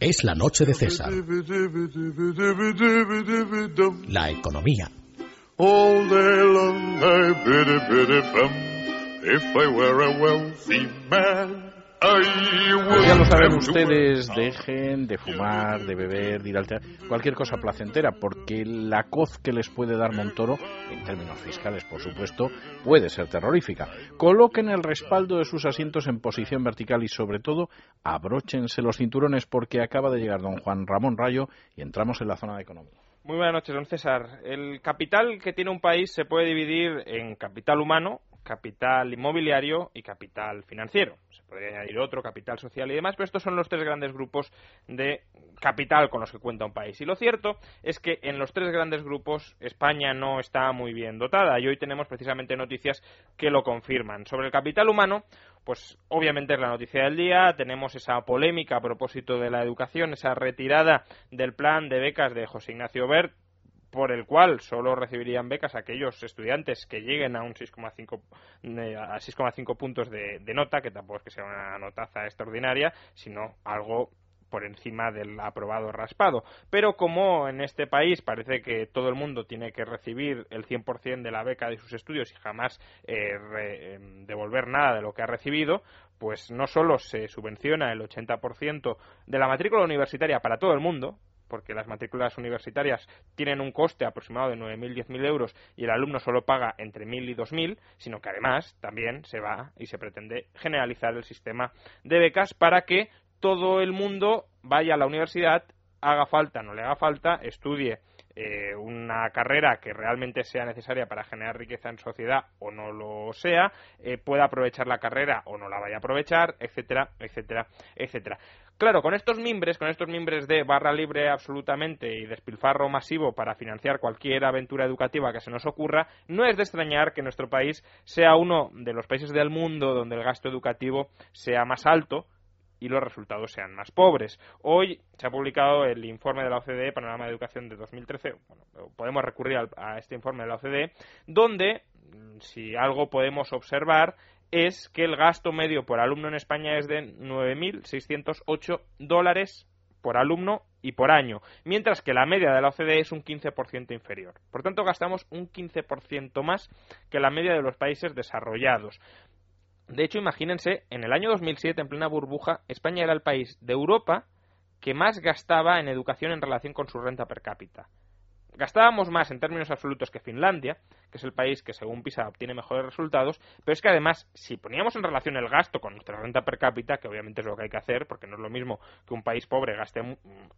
Es la noche de César. La economía. All Pues ya lo saben ustedes, dejen de fumar, de beber, de ir al teatro, cualquier cosa placentera, porque la coz que les puede dar Montoro, en términos fiscales por supuesto, puede ser terrorífica. Coloquen el respaldo de sus asientos en posición vertical y sobre todo abróchense los cinturones porque acaba de llegar don Juan Ramón Rayo y entramos en la zona de economía. Muy buenas noches, don César. El capital que tiene un país se puede dividir en capital humano, capital inmobiliario y capital financiero. Se podría añadir otro, capital social y demás, pero estos son los tres grandes grupos de capital con los que cuenta un país. Y lo cierto es que en los tres grandes grupos España no está muy bien dotada y hoy tenemos precisamente noticias que lo confirman. Sobre el capital humano, pues obviamente es la noticia del día, tenemos esa polémica a propósito de la educación, esa retirada del plan de becas de José Ignacio Bert, por el cual solo recibirían becas aquellos estudiantes que lleguen a un 6,5 eh, a 6,5 puntos de, nota, que tampoco es que sea una notaza extraordinaria, sino algo por encima del aprobado raspado. Pero como en este país parece que todo el mundo tiene que recibir el 100% de la beca de sus estudios y jamás eh, em, devolver nada de lo que ha recibido, pues no solo se subvenciona el 80% de la matrícula universitaria para todo el mundo, porque las matrículas universitarias tienen un coste aproximado de 9.000, 10.000 euros y el alumno solo paga entre 1.000 y 2.000, sino que además también se va y se pretende generalizar el sistema de becas para que todo el mundo vaya a la universidad, haga falta, no le haga falta, estudie eh, una carrera que realmente sea necesaria para generar riqueza en sociedad o no lo sea, eh, pueda aprovechar la carrera o no la vaya a aprovechar, etcétera, etcétera, etcétera. Claro, con estos mimbres, con estos mimbres de barra libre absolutamente y despilfarro masivo para financiar cualquier aventura educativa que se nos ocurra, no es de extrañar que nuestro país sea uno de los países del mundo donde el gasto educativo sea más alto, y los resultados sean más pobres. Hoy se ha publicado el informe de la OCDE, Panorama de Educación de 2013. Bueno, podemos recurrir a este informe de la OCDE, donde, mm, si algo podemos observar, es que el gasto medio por alumno en España es de 9.608 dólares por alumno y por año, mientras que la media de la OCDE es un 15% inferior. Por tanto, gastamos un 15% más que la media de los países desarrollados. De hecho, imagínense, en el año 2007, en plena burbuja, España era el país de Europa que más gastaba en educación en relación con su renta per cápita. Gastábamos más en términos absolutos que Finlandia, que es el país que según PISA obtiene mejores resultados, pero es que además, si poníamos en relación el gasto con nuestra renta per cápita, que obviamente es lo que hay que hacer, porque no es lo mismo que un país pobre gaste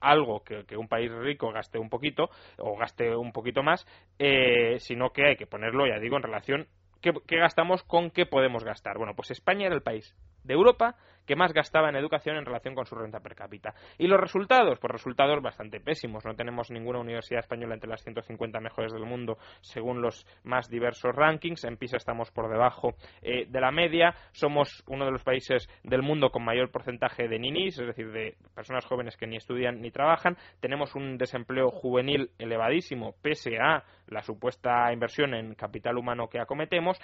algo que, un país rico gaste un poquito o gaste un poquito más, eh, sino que hay que ponerlo, ya digo, en relación ¿Qué, gastamos con qué podemos gastar? Bueno, pues España era el país de Europa que más gastaba en educación en relación con su renta per cápita. ¿Y los resultados? Pues resultados bastante pésimos. No tenemos ninguna universidad española entre las 150 mejores del mundo según los más diversos rankings. En PISA estamos por debajo eh, de la media. Somos uno de los países del mundo con mayor porcentaje de ninis, es decir, de personas jóvenes que ni estudian ni trabajan. Tenemos un desempleo juvenil elevadísimo pese a la supuesta inversión en capital humano que acometemos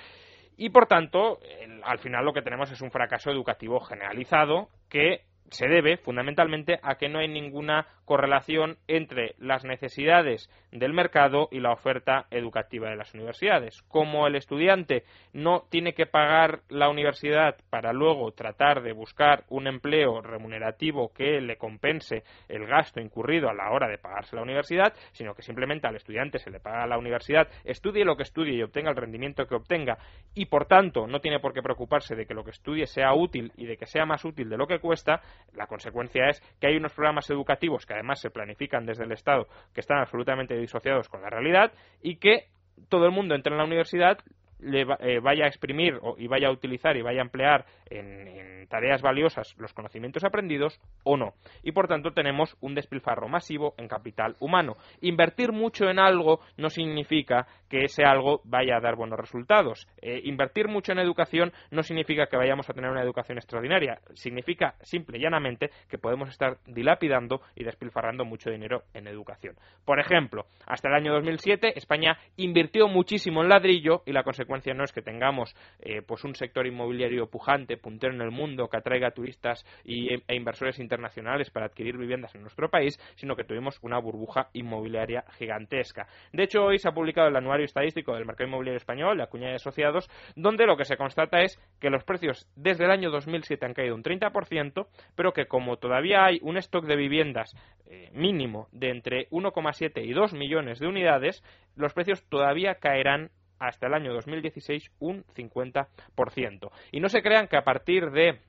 y por tanto, al final lo que tenemos es un fracaso educativo generalizado que se debe fundamentalmente a que no hay ninguna correlación entre las necesidades del mercado y la oferta educativa de las universidades. Como el estudiante no tiene que pagar la universidad para luego tratar de buscar un empleo remunerativo que le compense el gasto incurrido a la hora de pagarse la universidad, sino que simplemente al estudiante se le paga la universidad, estudie lo que estudie y obtenga el rendimiento que obtenga y por tanto no tiene por qué preocuparse de que lo que estudie sea útil y de que sea más útil de lo que cuesta, la consecuencia es que hay unos programas educativos que además se planifican desde el Estado que están absolutamente disociados con la realidad y que todo el mundo entra en la universidad le eh, vaya a exprimir y vaya a utilizar y vaya a emplear en, tareas valiosas los conocimientos aprendidos o no. Y por tanto tenemos un despilfarro masivo en capital humano. Invertir mucho en algo no significa que ese algo vaya a dar buenos resultados. Eh, invertir mucho en educación no significa que vayamos a tener una educación extraordinaria. Significa simple y llanamente que podemos estar dilapidando y despilfarrando mucho dinero en educación. Por ejemplo, hasta el año 2007 España invirtió muchísimo en ladrillo y la consecuencia consecuencia no es que tengamos eh, pues un sector inmobiliario pujante, puntero en el mundo, que atraiga turistas y, e inversores internacionales para adquirir viviendas en nuestro país, sino que tuvimos una burbuja inmobiliaria gigantesca. De hecho, hoy se ha publicado el anuario estadístico del mercado inmobiliario español, la cuña de asociados, donde lo que se constata es que los precios desde el año 2007 han caído un 30%, pero que como todavía hay un stock de viviendas eh, mínimo de entre 1,7 y 2 millones de unidades, los precios todavía caerán hasta el año 2016 un 50%. Y no se crean que a partir de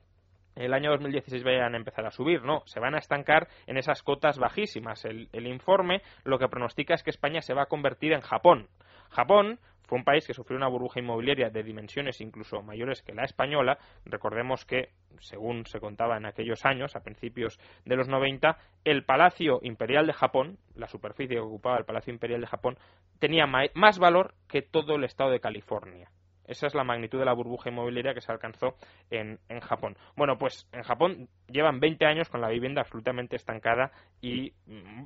el año 2016 vayan a empezar a subir, no, se van a estancar en esas cotas bajísimas. El, el, informe lo que pronostica es que España se va a convertir en Japón. Japón fue un país que sufrió una burbuja inmobiliaria de dimensiones incluso mayores que la española. Recordemos que, según se contaba en aquellos años, a principios de los 90, el Palacio Imperial de Japón, la superficie que ocupaba el Palacio Imperial de Japón, tenía más valor que todo el estado de California. Esa es la magnitud de la burbuja inmobiliaria que se alcanzó en, en, Japón. Bueno, pues en Japón llevan 20 años con la vivienda absolutamente estancada y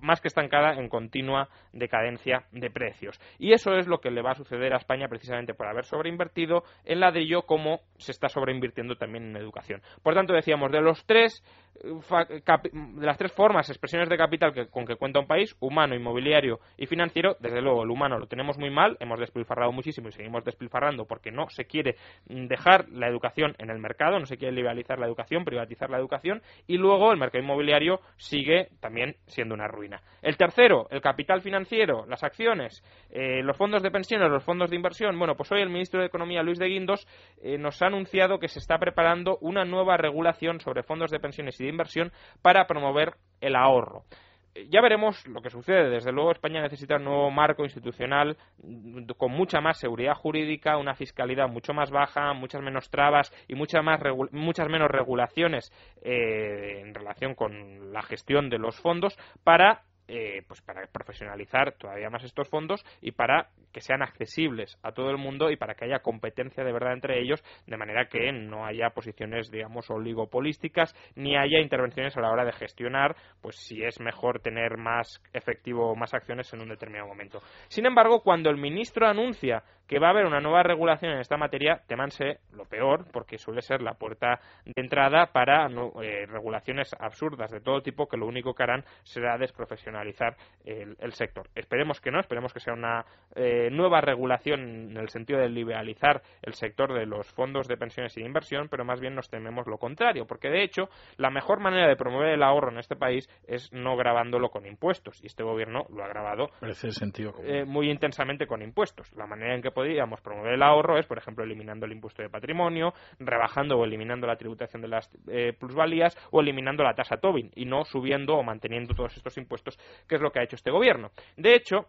más que estancada en continua decadencia de precios. Y eso es lo que le va a suceder a España precisamente por haber sobreinvertido en ladrillo como se está sobreinvirtiendo también en educación. Por tanto, decíamos, de los tres de las tres formas, expresiones de capital que, con que cuenta un país, humano, inmobiliario y financiero, desde luego el humano lo tenemos muy mal, hemos despilfarrado muchísimo y seguimos despilfarrando porque no se quiere dejar la educación en el mercado, no se quiere liberalizar la educación, privatizar la educación y luego el mercado inmobiliario sigue también siendo una ruina. El tercero, el capital financiero, las acciones, eh, los fondos de pensiones, los fondos de inversión. Bueno, pues hoy el ministro de Economía, Luis de Guindos, eh, nos ha anunciado que se está preparando una nueva regulación sobre fondos de pensiones y de inversión para promover el ahorro ya veremos lo que sucede. Desde luego, España necesita un nuevo marco institucional mm, con mucha más seguridad jurídica, una fiscalidad mucho más baja, muchas menos trabas y muchas, más muchas menos regulaciones eh, en relación con la gestión de los fondos para eh, pues para profesionalizar todavía más estos fondos y para que sean accesibles a todo el mundo y para que haya competencia de verdad entre ellos, de manera que no haya posiciones, digamos, oligopolísticas, ni haya intervenciones a la hora de gestionar, pues si es mejor tener más efectivo, más acciones en un determinado momento. Sin embargo, cuando el ministro anuncia que va a haber una nueva regulación en esta materia, temanse lo peor, porque suele ser la puerta de entrada para eh, regulaciones absurdas de todo tipo que lo único que harán será desprofesionalizar el, sector. Esperemos que no, esperemos que sea una eh, nueva regulación en el sentido de liberalizar el sector de los fondos de pensiones y de inversión, pero más bien nos tememos lo contrario, porque de hecho la mejor manera de promover el ahorro en este país es no grabándolo con impuestos, y este gobierno lo ha grabado eh, muy intensamente con impuestos. La manera en que podríamos promover el ahorro es, por ejemplo, eliminando el impuesto de patrimonio, rebajando o eliminando la tributación de las eh, plusvalías o eliminando la tasa Tobin y no subiendo o manteniendo todos estos impuestos, que es lo que ha hecho este gobierno. De hecho,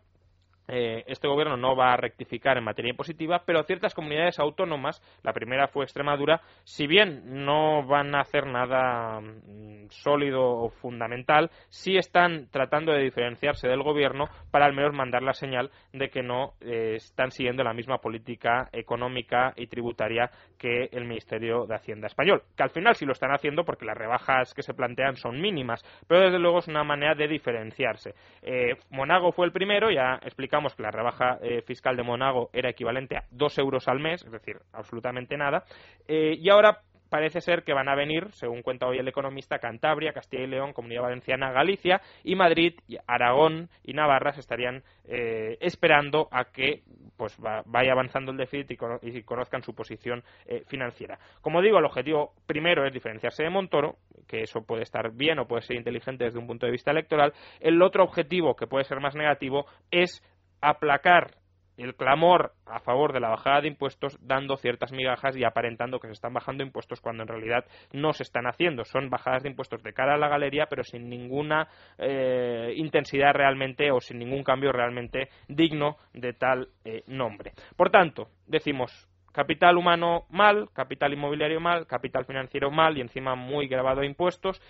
eh, este gobierno no va a rectificar en materia impositiva, pero ciertas comunidades autónomas, la primera fue Extremadura, si bien no van a hacer nada mm, sólido o fundamental, sí están tratando de diferenciarse del gobierno para al menos mandar la señal de que no eh, están siguiendo la misma política económica y tributaria que el Ministerio de Hacienda español, que al final sí lo están haciendo porque las rebajas que se plantean son mínimas, pero desde luego es una manera de diferenciarse. Eh, Monago fue el primero, ya explicamos que la rebaja eh, fiscal de Monago era equivalente a dos euros al mes, es decir, absolutamente nada, y ahora parece ser que van a venir, según cuenta hoy el economista, Cantabria, Castilla y León, Comunidad Valenciana, Galicia y Madrid, Aragón y Navarra se estarían eh, esperando a que pues vaya avanzando el déficit y, conozcan su posición financiera. Como digo, el objetivo primero es diferenciarse de Montoro, que eso puede estar bien o puede ser inteligente desde un punto de vista electoral. El otro objetivo, que puede ser más negativo, es aplacar el clamor a favor de la bajada de impuestos dando ciertas migajas y aparentando que se están bajando impuestos cuando en realidad no se están haciendo. Son bajadas de impuestos de cara a la galería, pero sin ninguna eh, intensidad realmente o sin ningún cambio realmente digno de tal eh, nombre. Por tanto, decimos capital humano mal, capital inmobiliario mal, capital financiero mal y encima muy grabado a impuestos.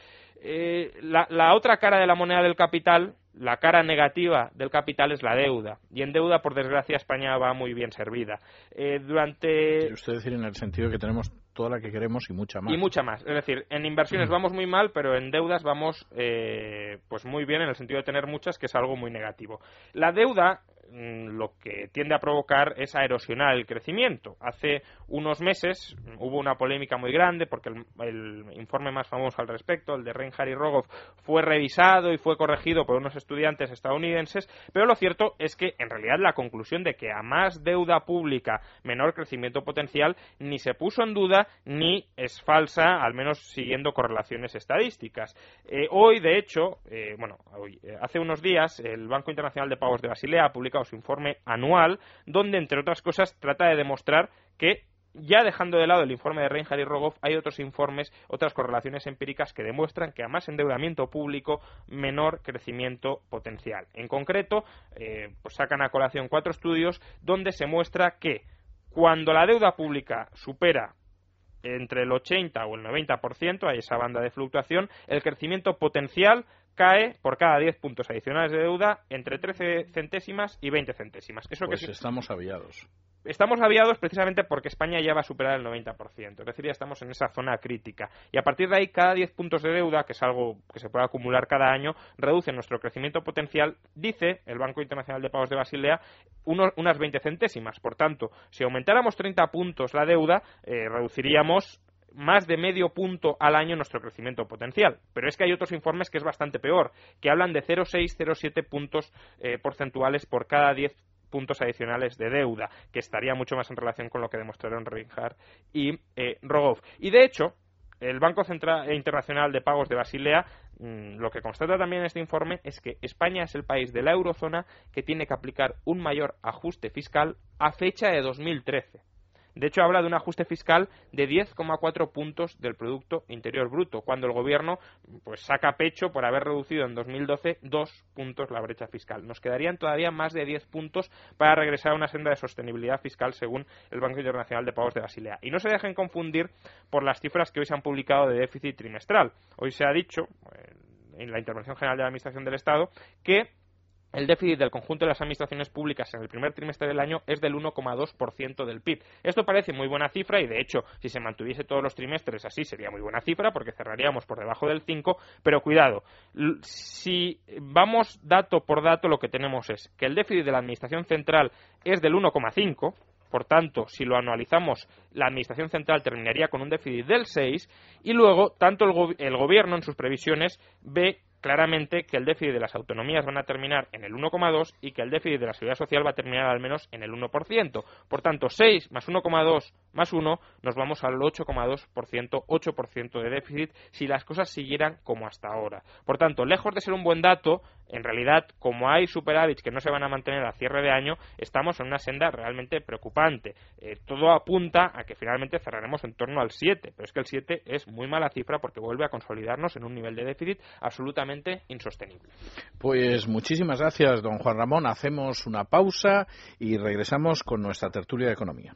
Eh, la otra cara de la moneda del capital la cara negativa del capital es la deuda. Y en deuda, por desgracia, España va muy bien servida. Eh, durante. ¿Quiere usted decir en el sentido que tenemos toda la que queremos y mucha más? Y mucha más. Es decir, en inversiones vamos muy mal, pero en deudas vamos eh, pues muy bien en el sentido de tener muchas, que es algo muy negativo. La deuda lo que tiende a provocar es a erosionar el crecimiento. Hace unos meses hubo una polémica muy grande porque el, informe más famoso al respecto, el de Reinhardt y Rogoff, fue revisado y fue corregido por unos estudiantes estadounidenses, pero lo cierto es que en realidad la conclusión de que a más deuda pública, menor crecimiento potencial, ni se puso en duda ni es falsa, al menos siguiendo correlaciones estadísticas. Eh, hoy, de hecho, eh, bueno, eh, hace unos días el Banco Internacional de Pagos de Basilea ha publicado su informe anual, donde, entre otras cosas, trata de demostrar que ya dejando de lado el informe de Reinhardt y Rogoff, hay otros informes, otras correlaciones empíricas que demuestran que a más endeudamiento público, menor crecimiento potencial. En concreto, pues sacan a colación cuatro estudios donde se muestra que cuando la deuda pública supera entre el 80 o el 90%, hay esa banda de fluctuación, el crecimiento potencial cae por cada 10 puntos adicionales de deuda entre 13 centésimas y 20 centésimas. Eso pues que estamos aviados. Estamos aviados precisamente porque España ya va a superar el 90%, es decir, ya estamos en esa zona crítica. Y a partir de ahí, cada 10 puntos de deuda, que es algo que se puede acumular cada año, reduce nuestro crecimiento potencial, dice el Banco Internacional de Pagos de Basilea, unas 20 centésimas. Por tanto, si aumentáramos 30 puntos la deuda, eh, reduciríamos más de medio punto al año nuestro crecimiento potencial. Pero es que hay otros informes que es bastante peor, que hablan de 0,6, 0,7 puntos eh, porcentuales por cada 10 puntos adicionales de deuda, que estaría mucho más en relación con lo que demostraron Reinhardt y eh, Rogoff. Y de hecho, el Banco Central e Internacional de Pagos de Basilea mm, lo que constata también este informe es que España es el país de la eurozona que tiene que aplicar un mayor ajuste fiscal a fecha de 2013. De hecho, habla de un ajuste fiscal de 10,4 puntos del Producto Interior Bruto, cuando el Gobierno pues, saca pecho por haber reducido en 2012 dos puntos la brecha fiscal. Nos quedarían todavía más de 10 puntos para regresar a una senda de sostenibilidad fiscal, según el Banco Internacional de Pagos de Basilea. Y no se dejen confundir por las cifras que hoy se han publicado de déficit trimestral. Hoy se ha dicho, eh, en la Intervención General de la Administración del Estado, que el déficit del conjunto de las administraciones públicas en el primer trimestre del año es del 1,2% del PIB. Esto parece muy buena cifra y, de hecho, si se mantuviese todos los trimestres así sería muy buena cifra porque cerraríamos por debajo del 5, pero cuidado, si vamos dato por dato lo que tenemos es que el déficit de la Administración Central es del 1,5, por tanto, si lo anualizamos, la Administración Central terminaría con un déficit del 6 y luego, tanto el, el Gobierno en sus previsiones ve claramente que el déficit de las autonomías van a terminar en el 1,2 y que el déficit de la seguridad social va a terminar al menos en el 1%. Por tanto, 6 más 1,2 más 1 nos vamos al 8,2%, 8% de déficit si las cosas siguieran como hasta ahora. Por tanto, lejos de ser un buen dato, en realidad, como hay superávits que no se van a mantener a cierre de año, estamos en una senda realmente preocupante. Eh, todo apunta a que finalmente cerraremos en torno al 7, pero es que el 7 es muy mala cifra porque vuelve a consolidarnos en un nivel de déficit insostenible. Pues muchísimas gracias, don Juan Ramón. Hacemos una pausa y regresamos con nuestra tertulia de economía.